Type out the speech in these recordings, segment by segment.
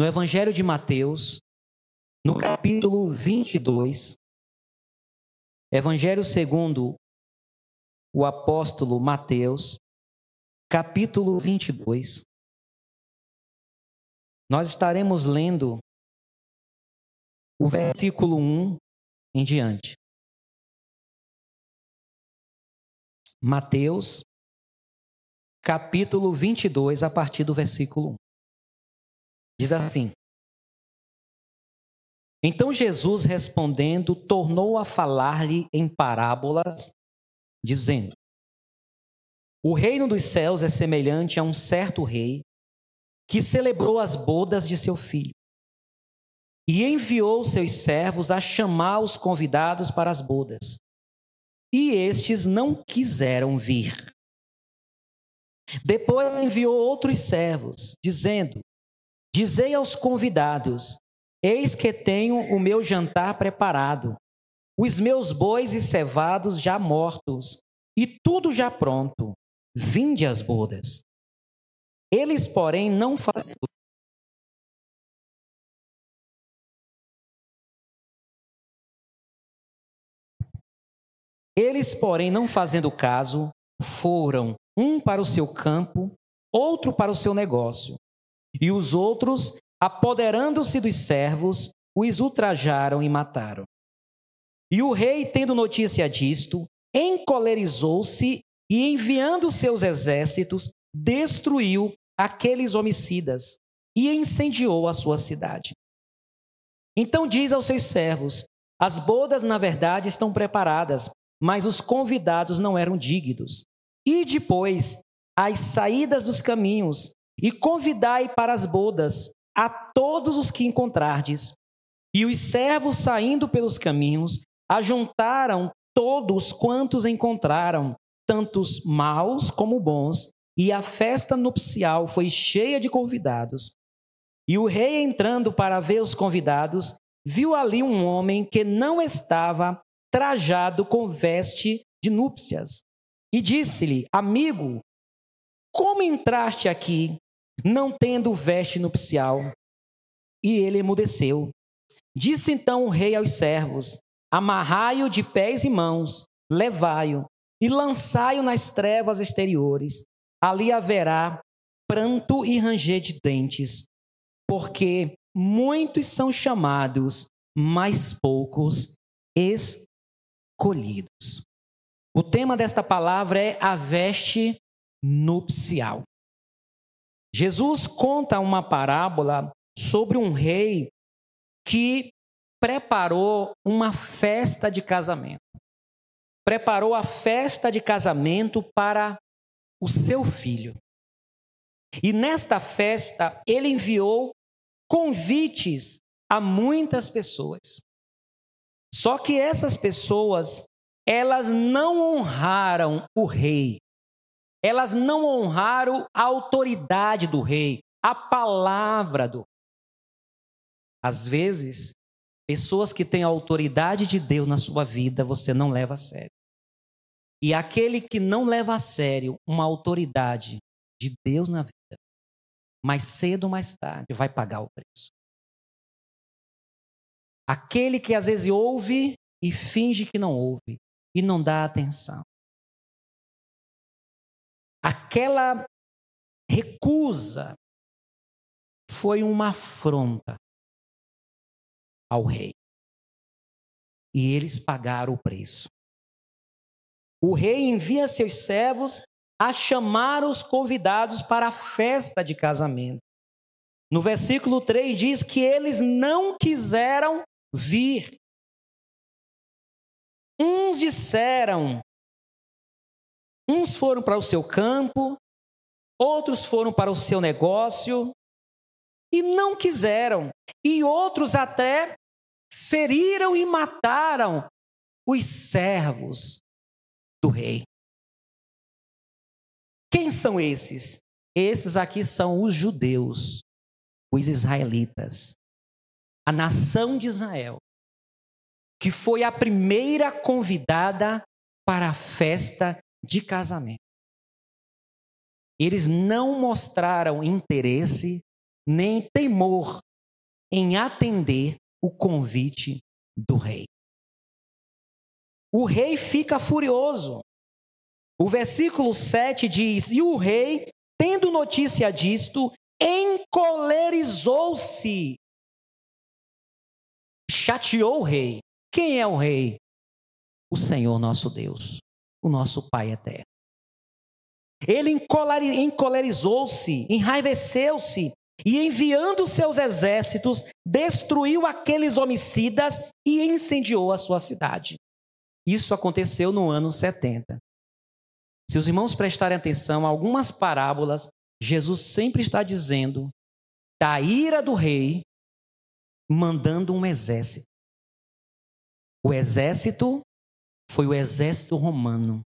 no Evangelho de Mateus, no capítulo 22, Evangelho segundo o apóstolo Mateus, capítulo 22. Nós estaremos lendo o versículo 1 em diante. Mateus, capítulo 22, a partir do versículo 1. Diz assim: Então Jesus respondendo, tornou a falar-lhe em parábolas, dizendo: O reino dos céus é semelhante a um certo rei que celebrou as bodas de seu filho e enviou seus servos a chamar os convidados para as bodas. E estes não quiseram vir. Depois enviou outros servos, dizendo: Dizei aos convidados: Eis que tenho o meu jantar preparado, os meus bois e cevados já mortos, e tudo já pronto. Vinde às bodas. Eles, porém, não. Eles, porém, não fazendo caso, foram um para o seu campo, outro para o seu negócio. E os outros, apoderando-se dos servos, os ultrajaram e mataram. E o rei, tendo notícia disto, encolerizou-se e, enviando seus exércitos, destruiu aqueles homicidas e incendiou a sua cidade. Então diz aos seus servos: As bodas, na verdade, estão preparadas, mas os convidados não eram dignos. E depois, as saídas dos caminhos, e convidai para as bodas a todos os que encontrardes. E os servos, saindo pelos caminhos, ajuntaram todos quantos encontraram, tantos maus como bons, e a festa nupcial foi cheia de convidados. E o rei, entrando para ver os convidados, viu ali um homem que não estava trajado com veste de núpcias. E disse-lhe: Amigo, como entraste aqui não tendo veste nupcial. E ele emudeceu. Disse então o rei aos servos: Amarrai-o de pés e mãos, levai-o e lançai-o nas trevas exteriores. Ali haverá pranto e ranger de dentes, porque muitos são chamados, mas poucos escolhidos. O tema desta palavra é a veste nupcial. Jesus conta uma parábola sobre um rei que preparou uma festa de casamento. Preparou a festa de casamento para o seu filho. E nesta festa, ele enviou convites a muitas pessoas. Só que essas pessoas, elas não honraram o rei elas não honraram a autoridade do rei, a palavra do rei. Às vezes, pessoas que têm a autoridade de Deus na sua vida, você não leva a sério. E aquele que não leva a sério uma autoridade de Deus na vida, mais cedo ou mais tarde vai pagar o preço. Aquele que às vezes ouve e finge que não ouve e não dá atenção aquela recusa foi uma afronta ao rei. E eles pagaram o preço. O rei envia seus servos a chamar os convidados para a festa de casamento. No versículo 3 diz que eles não quiseram vir. Uns disseram: Uns foram para o seu campo, outros foram para o seu negócio e não quiseram. E outros até feriram e mataram os servos do rei. Quem são esses? Esses aqui são os judeus, os israelitas, a nação de Israel, que foi a primeira convidada para a festa de casamento. Eles não mostraram interesse nem temor em atender o convite do rei. O rei fica furioso. O versículo 7 diz: E o rei, tendo notícia disto, encolerizou-se. Chateou o rei. Quem é o rei? O Senhor nosso Deus, o nosso Pai eterno. Ele encolerizou-se, enraiveceu-se e, enviando seus exércitos, destruiu aqueles homicidas e incendiou a sua cidade. Isso aconteceu no ano 70. Se os irmãos prestarem atenção, algumas parábolas, Jesus sempre está dizendo da ira do rei, mandando um exército. O exército foi o exército romano.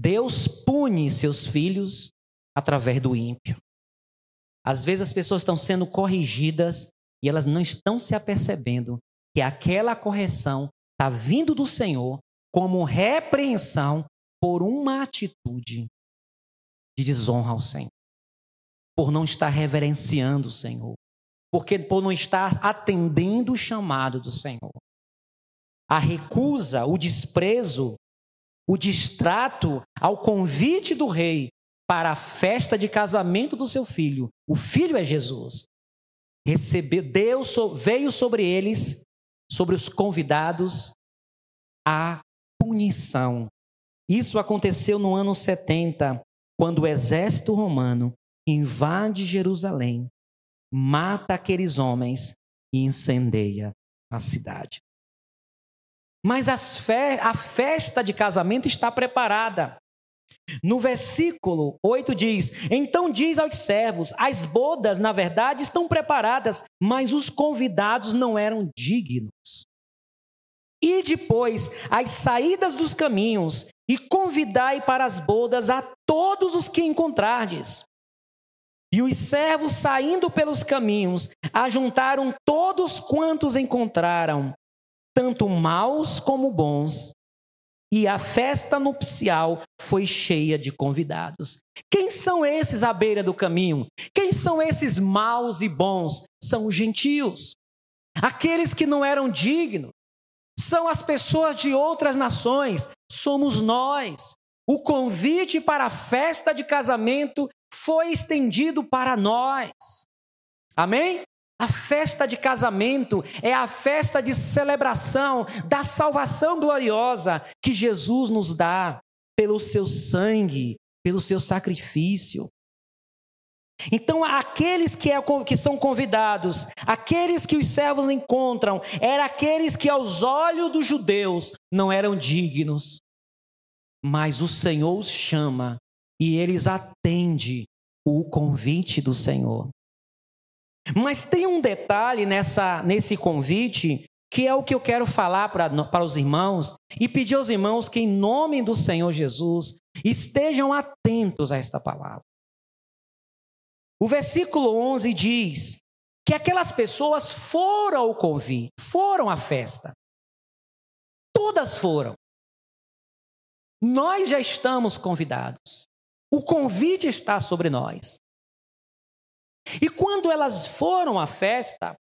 Deus pune seus filhos através do ímpio. Às vezes as pessoas estão sendo corrigidas e elas não estão se apercebendo que aquela correção está vindo do Senhor como repreensão por uma atitude de desonra ao Senhor, por não estar reverenciando o Senhor, porque por não estar atendendo o chamado do Senhor. A recusa, o desprezo, o distrato ao convite do rei para a festa de casamento do seu filho. O filho é Jesus. Recebeu, Deus veio sobre eles sobre os convidados a punição. Isso aconteceu no ano 70, quando o exército romano invade Jerusalém, mata aqueles homens e incendeia a cidade. Mas fe a festa de casamento está preparada. No versículo 8 diz: Então diz aos servos: As bodas, na verdade, estão preparadas, mas os convidados não eram dignos. E depois, as saídas dos caminhos, e convidai para as bodas a todos os que encontrardes. E os servos, saindo pelos caminhos, ajuntaram todos quantos encontraram, tanto maus como bons, e a festa nupcial foi cheia de convidados. Quem são esses à beira do caminho? Quem são esses maus e bons? São os gentios, aqueles que não eram dignos, são as pessoas de outras nações, somos nós. O convite para a festa de casamento foi estendido para nós. Amém? A festa de casamento é a festa de celebração da salvação gloriosa que Jesus nos dá pelo seu sangue, pelo seu sacrifício. Então, aqueles que, é, são convidados, aqueles que os servos encontram, eram aqueles que, aos olhos dos judeus, não eram dignos. Mas o Senhor os chama e eles atendem o convite do Senhor. Mas tem um detalhe nessa, nesse convite que é o que eu quero falar para, para os irmãos e pedir aos irmãos que, em nome do Senhor Jesus, estejam atentos a esta palavra. O versículo 11 diz que aquelas pessoas foram ao convite, foram à festa. Todas foram. Nós já estamos convidados. O convite está sobre nós. E quando elas foram à festa,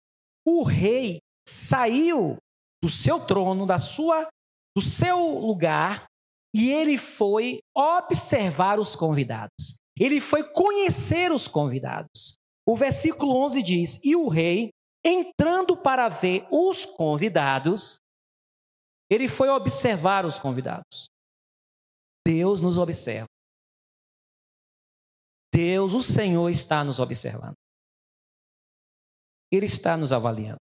o rei saiu do seu trono, da sua, do seu lugar, e ele foi observar os convidados. Ele foi conhecer os convidados. O versículo 11 diz: E o rei, entrando para ver os convidados, ele foi observar os convidados. Deus nos observa. Deus, o Senhor, está nos observando. Ele está nos avaliando.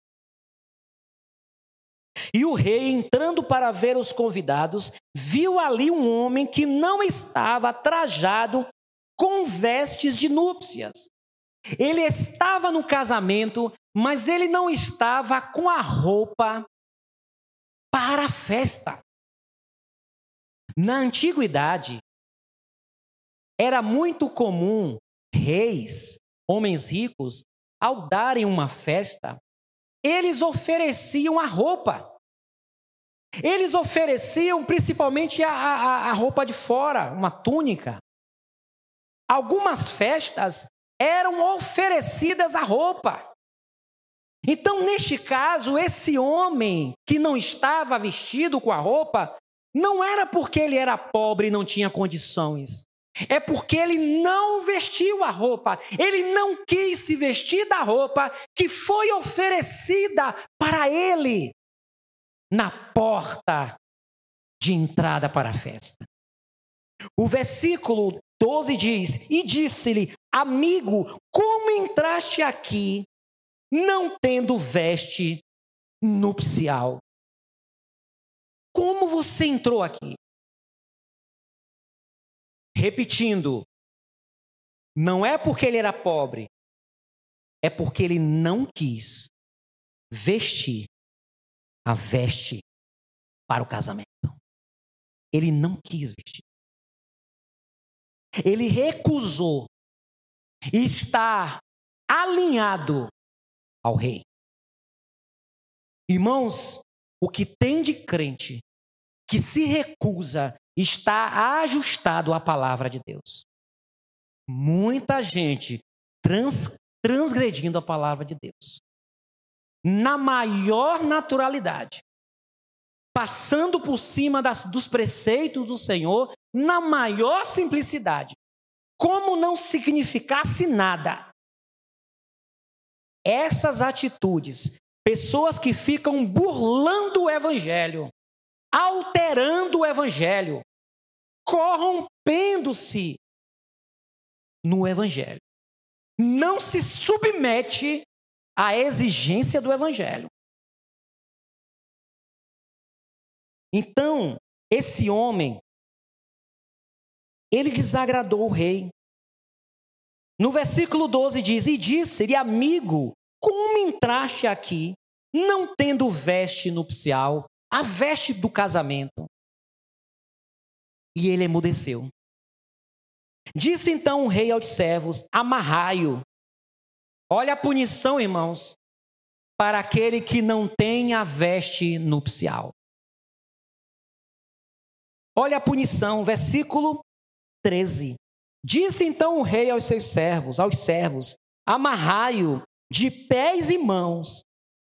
E o rei, entrando para ver os convidados, viu ali um homem que não estava trajado com vestes de núpcias. Ele estava no casamento, mas ele não estava com a roupa para a festa. Na antiguidade, era muito comum reis, homens ricos, ao darem uma festa, eles ofereciam a roupa. Eles ofereciam principalmente a, a, a roupa de fora, uma túnica. Algumas festas eram oferecidas a roupa. Então, neste caso, esse homem que não estava vestido com a roupa, não era porque ele era pobre e não tinha condições. É porque ele não vestiu a roupa, ele não quis se vestir da roupa que foi oferecida para ele na porta de entrada para a festa. O versículo 12 diz: E disse-lhe, amigo, como entraste aqui, não tendo veste nupcial? Como você entrou aqui? Repetindo, não é porque ele era pobre, é porque ele não quis vestir a veste para o casamento. Ele não quis vestir. Ele recusou estar alinhado ao rei. Irmãos, o que tem de crente que se recusa está ajustado à palavra de Deus. Muita gente trans, transgredindo a palavra de Deus. Na maior naturalidade. Passando por cima das, dos preceitos do Senhor, na maior simplicidade. Como não significasse nada. Essas atitudes, pessoas que ficam burlando o evangelho, alterando o evangelho, corrompendo-se no evangelho. Não se submete à exigência do evangelho. Então, esse homem, ele desagradou o rei. No versículo 12 diz: E disse-lhe, amigo, como entraste aqui, não tendo veste nupcial, a veste do casamento? E ele emudeceu. Disse então o rei aos servos: Amarrai-o. Olha a punição, irmãos, para aquele que não tem a veste nupcial. Olha a punição, versículo 13. Disse então o rei aos seus servos, aos servos: Amarrai-o de pés e mãos,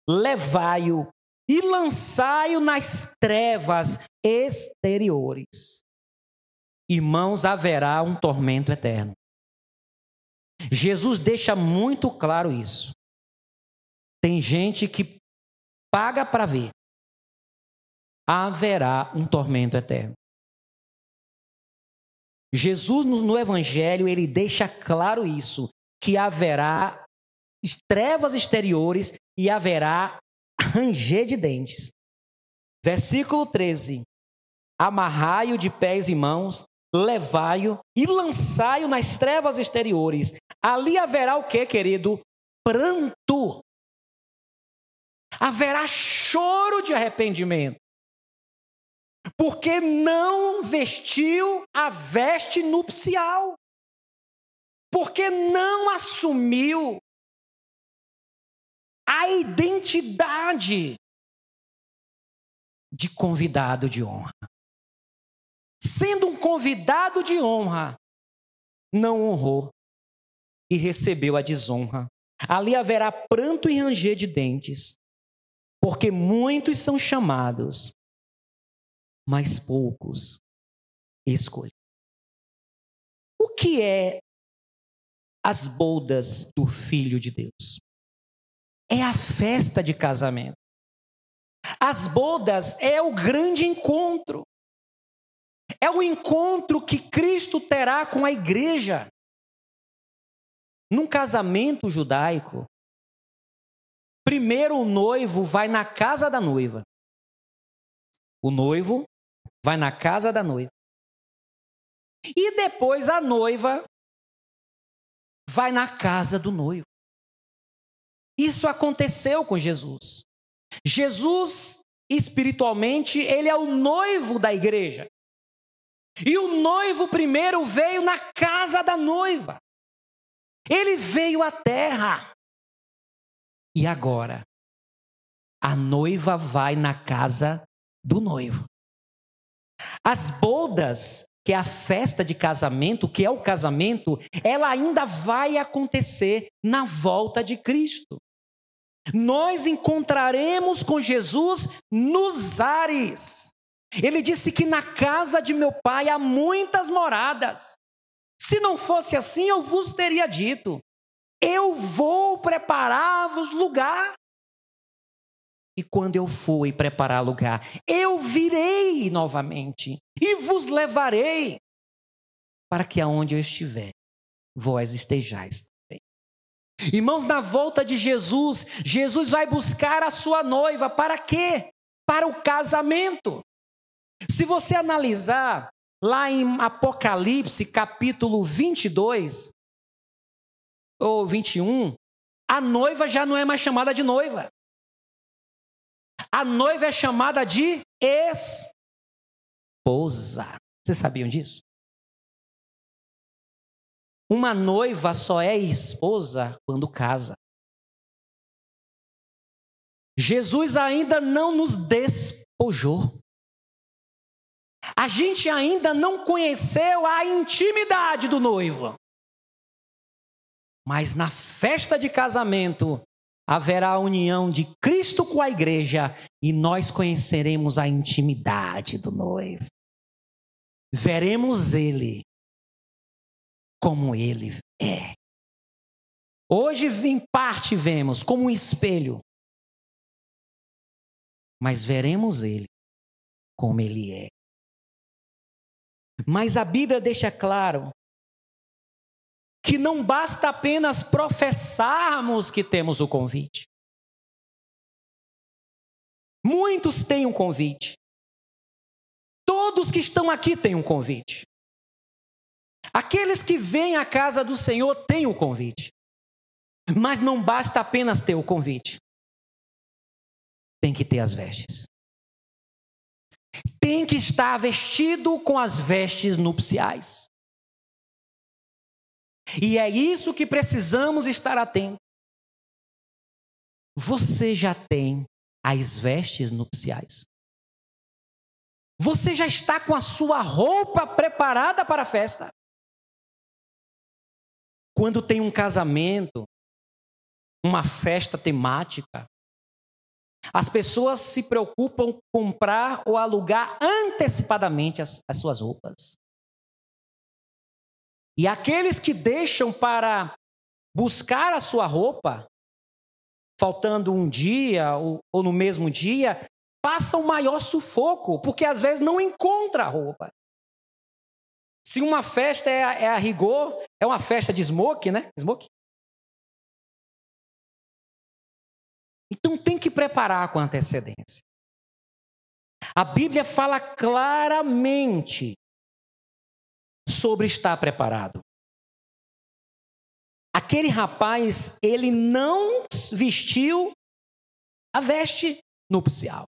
levai-o e lançai-o nas trevas exteriores irmãos, haverá um tormento eterno. Jesus deixa muito claro isso. Tem gente que paga para ver. Haverá um tormento eterno. Jesus no Evangelho ele deixa claro isso, que haverá trevas exteriores e haverá ranger de dentes. Versículo 13: Amarrai-o de pés e mãos, levai-o e lançai-o nas trevas exteriores. Ali haverá o que, querido? Pranto. Haverá choro de arrependimento. Porque não vestiu a veste nupcial. Porque não assumiu a identidade de convidado de honra sendo um convidado de honra, não honrou e recebeu a desonra. Ali haverá pranto e ranger de dentes, porque muitos são chamados, mas poucos escolhem. O que é as bodas do Filho de Deus? É a festa de casamento. As bodas é o grande encontro. É o encontro que Cristo terá com a igreja. Num casamento judaico, primeiro o noivo vai na casa da noiva. O noivo vai na casa da noiva. E depois a noiva vai na casa do noivo. Isso aconteceu com Jesus. Jesus, espiritualmente, ele é o noivo da igreja. E o noivo primeiro veio na casa da noiva. Ele veio à terra. E agora? A noiva vai na casa do noivo. As bodas, que é a festa de casamento, que é o casamento, ela ainda vai acontecer na volta de Cristo. Nós encontraremos com Jesus nos ares. Ele disse que na casa de meu pai há muitas moradas. Se não fosse assim, eu vos teria dito: eu vou preparar-vos lugar. E quando eu for e preparar lugar, eu virei novamente e vos levarei para que aonde eu estiver, vós estejais. Irmãos, na volta de Jesus, Jesus vai buscar a sua noiva para quê? Para o casamento. Se você analisar lá em Apocalipse, capítulo 22 ou 21, a noiva já não é mais chamada de noiva. A noiva é chamada de esposa. Vocês sabiam disso? Uma noiva só é esposa quando casa. Jesus ainda não nos despojou. A gente ainda não conheceu a intimidade do noivo. Mas na festa de casamento, haverá a união de Cristo com a igreja e nós conheceremos a intimidade do noivo. Veremos ele como ele é. Hoje, em parte, vemos como um espelho, mas veremos ele como ele é. Mas a Bíblia deixa claro que não basta apenas professarmos que temos o convite. Muitos têm um convite. Todos que estão aqui têm um convite. Aqueles que vêm à casa do Senhor têm o convite. Mas não basta apenas ter o convite. Tem que ter as vestes. Tem que estar vestido com as vestes nupciais. E é isso que precisamos estar atentos. Você já tem as vestes nupciais? Você já está com a sua roupa preparada para a festa? Quando tem um casamento, uma festa temática, as pessoas se preocupam com comprar ou alugar antecipadamente as, as suas roupas. E aqueles que deixam para buscar a sua roupa, faltando um dia ou, ou no mesmo dia, passam maior sufoco, porque às vezes não encontra a roupa. Se uma festa é a, é a rigor, é uma festa de smoke, né? Smoke. Então tem que preparar com antecedência. A Bíblia fala claramente sobre estar preparado. Aquele rapaz, ele não vestiu a veste nupcial.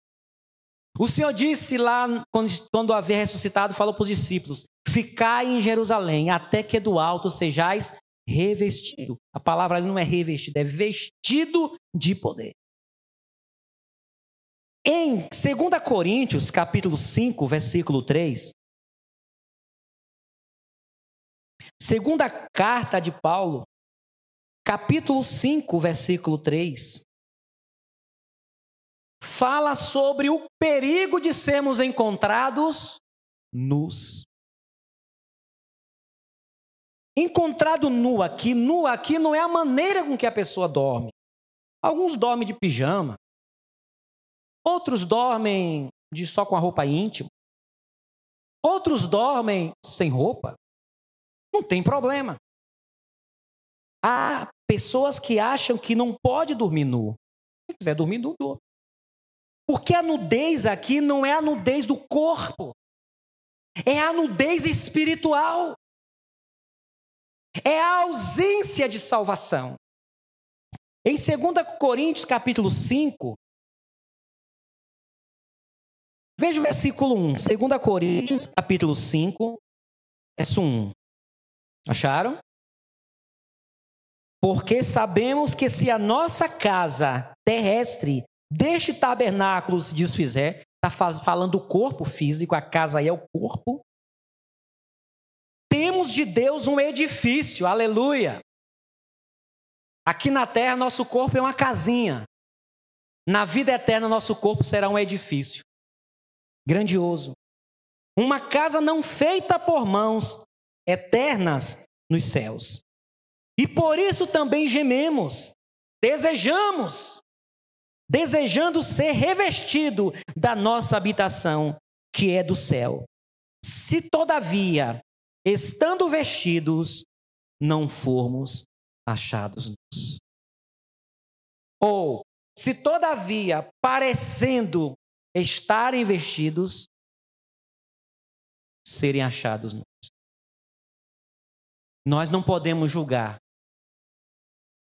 O Senhor disse lá, quando, quando havia ressuscitado, falou para os discípulos: Ficai em Jerusalém, até que do alto sejais revestido. A palavra ali não é revestido, é vestido de poder. Em 2 Coríntios, capítulo 5, versículo 3, Segunda carta de Paulo, capítulo 5, versículo 3, fala sobre o perigo de sermos encontrados nus. Encontrado nu aqui, nu aqui não é a maneira com que a pessoa dorme. Alguns dormem de pijama, outros dormem de só com a roupa íntima, outros dormem sem roupa. Não tem problema. Há pessoas que acham que não pode dormir nu. Se quiser dormir nu, dorme. Porque a nudez aqui não é a nudez do corpo, é a nudez espiritual. É a ausência de salvação. Em 2 Coríntios capítulo 5, veja o versículo 1. 2 Coríntios capítulo 5, verso 1. Acharam? Porque sabemos que se a nossa casa terrestre deste tabernáculo se desfizer, está falando do corpo físico, a casa aí é o corpo. Temos de Deus um edifício, aleluia. Aqui na terra, nosso corpo é uma casinha. Na vida eterna, nosso corpo será um edifício grandioso. Uma casa não feita por mãos, eternas nos céus. E por isso também gememos, desejamos, desejando ser revestido da nossa habitação, que é do céu. Se todavia, estando vestidos, não formos achados nus. Ou, se todavia, parecendo estarem vestidos, serem achados nus. Nós não podemos julgar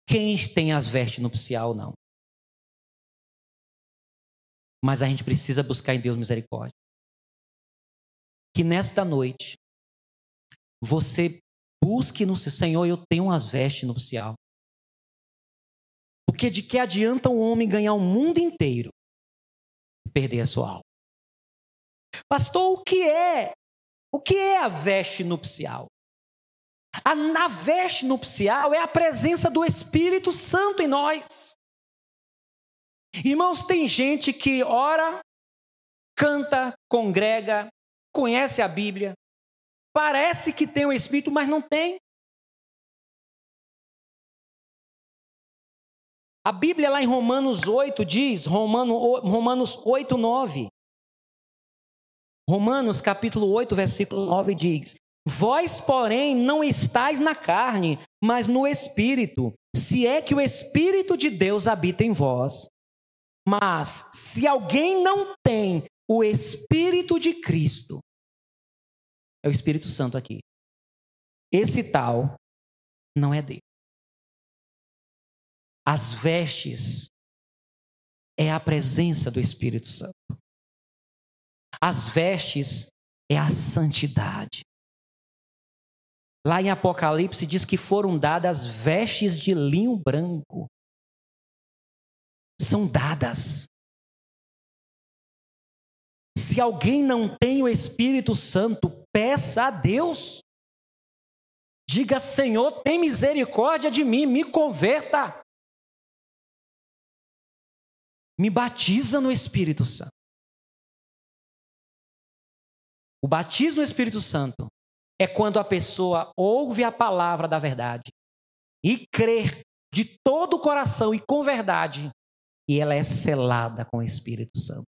quem tem as vestes nupcial, não. Mas a gente precisa buscar em Deus misericórdia. Que nesta noite você busque no Senhor, eu tenho as vestes nupcial. Porque de que adianta um homem ganhar o mundo inteiro e perder a sua alma? Pastor, o que é? O que é a veste nupcial? A, na veste nupcial é a presença do Espírito Santo em nós. Irmãos, tem gente que ora, canta, congrega, conhece a Bíblia, parece que tem o Espírito, mas não tem. A Bíblia lá em Romanos 8 diz, Romano, Romanos 8, 9. Romanos capítulo 8, versículo 9 diz: Vós, porém, não estáis na carne, mas no Espírito, se é que o Espírito de Deus habita em vós. Mas, se alguém não tem o Espírito de Cristo, é o Espírito Santo aqui, esse tal não é Deus. As vestes é a presença do Espírito Santo. As vestes é a santidade. Lá em Apocalipse diz que foram dadas vestes de linho branco. São dadas. Se alguém não tem o Espírito Santo, peça a Deus. Diga, Senhor, tem misericórdia de mim, me converta. Me batiza no Espírito Santo. O batismo no Espírito Santo é quando a pessoa ouve a palavra da verdade e crê de todo o coração e com verdade, e ela é selada com o Espírito Santo.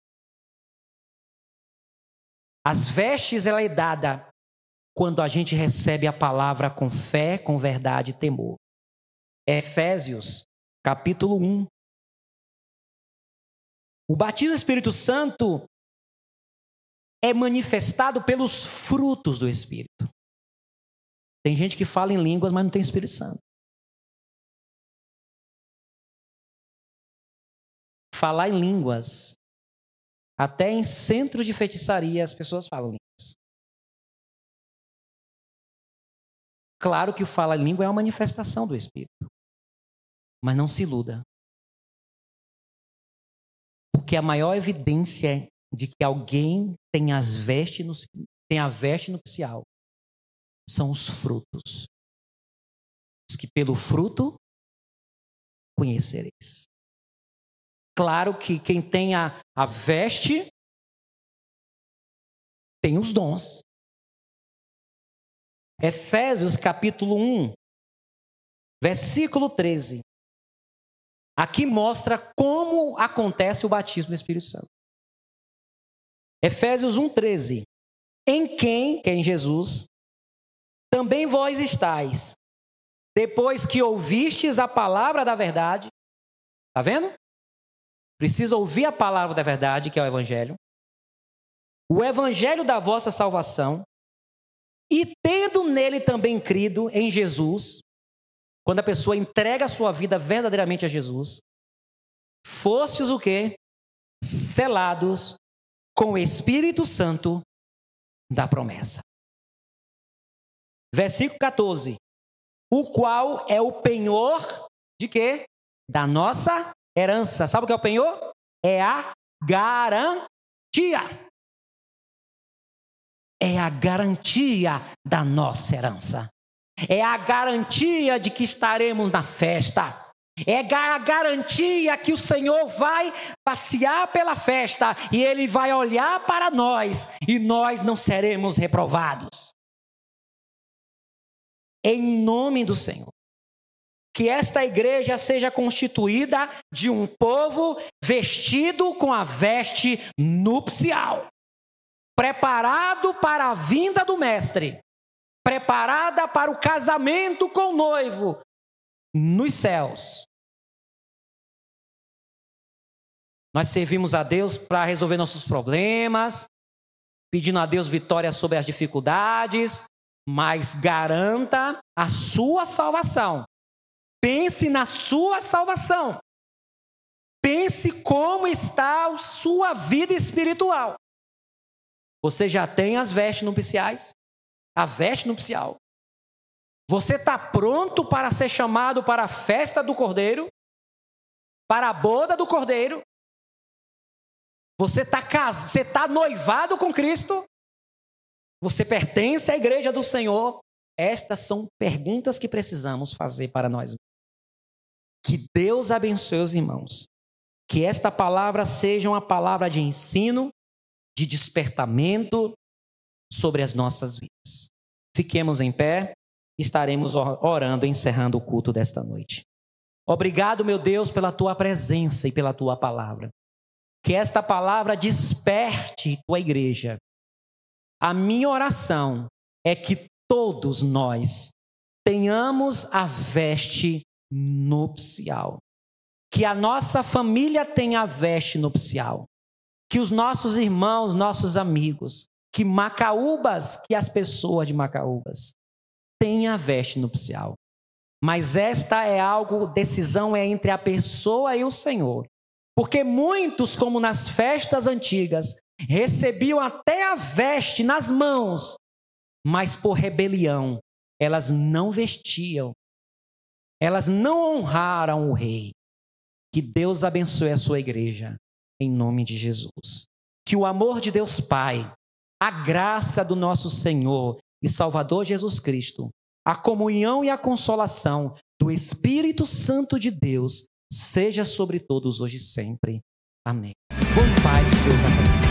As vestes ela é dada quando a gente recebe a palavra com fé, com verdade e temor. Efésios, capítulo 1. O batismo do Espírito Santo é manifestado pelos frutos do Espírito. Tem gente que fala em línguas, mas não tem Espírito Santo. Falar em línguas, até em centros de feitiçaria as pessoas falam línguas. Claro que o falar em língua é uma manifestação do Espírito. Mas não se iluda. Porque a maior evidência de que alguém tem as vestes no, tem a veste nupcial são os frutos. Diz que pelo fruto conhecereis. Claro que quem tem a, a veste tem os dons. Efésios capítulo 1, versículo 13. Aqui mostra como acontece o batismo do Espírito Santo. Efésios 1,13. Em quem, que é em Jesus, também vós estáis, depois que ouvistes a palavra da verdade. Está vendo? Precisa ouvir a palavra da verdade, que é o Evangelho. O Evangelho da vossa salvação. E tendo nele também crido em Jesus, quando a pessoa entrega a sua vida verdadeiramente a Jesus, fostes o quê? Selados com o Espírito Santo da promessa. Versículo 14. O qual é o penhor de quê? Da nossa herança. Sabe o que é o penhor? É a garantia. É a garantia da nossa herança. É a garantia de que estaremos na festa. é a garantia que o Senhor vai passear pela festa e ele vai olhar para nós e nós não seremos reprovados. Em nome do Senhor. Que esta igreja seja constituída de um povo vestido com a veste nupcial, preparado para a vinda do Mestre, preparada para o casamento com o noivo nos céus. Nós servimos a Deus para resolver nossos problemas, pedindo a Deus vitória sobre as dificuldades, mas garanta a sua salvação. Pense na sua salvação. Pense como está a sua vida espiritual. Você já tem as vestes nupciais? A veste nupcial. Você está pronto para ser chamado para a festa do Cordeiro? Para a boda do Cordeiro? Você está você tá noivado com Cristo? Você pertence à igreja do Senhor? Estas são perguntas que precisamos fazer para nós. Que Deus abençoe os irmãos. Que esta palavra seja uma palavra de ensino, de despertamento sobre as nossas vidas. Fiquemos em pé, estaremos orando, encerrando o culto desta noite. Obrigado, meu Deus, pela tua presença e pela tua palavra. Que esta palavra desperte tua igreja. A minha oração é que todos nós tenhamos a veste nupcial. Que a nossa família tenha a veste nupcial. Que os nossos irmãos, nossos amigos, que Macaúbas, que as pessoas de Macaúbas tenham a veste nupcial. Mas esta é algo, decisão é entre a pessoa e o Senhor. Porque muitos, como nas festas antigas, recebiam até a veste nas mãos, mas por rebelião, elas não vestiam, elas não honraram o rei. Que Deus abençoe a sua igreja, em nome de Jesus. Que o amor de Deus Pai, a graça do nosso Senhor e Salvador Jesus Cristo, a comunhão e a consolação do Espírito Santo de Deus seja sobre todos hoje e sempre. Amém. Paz, Deus abençoe.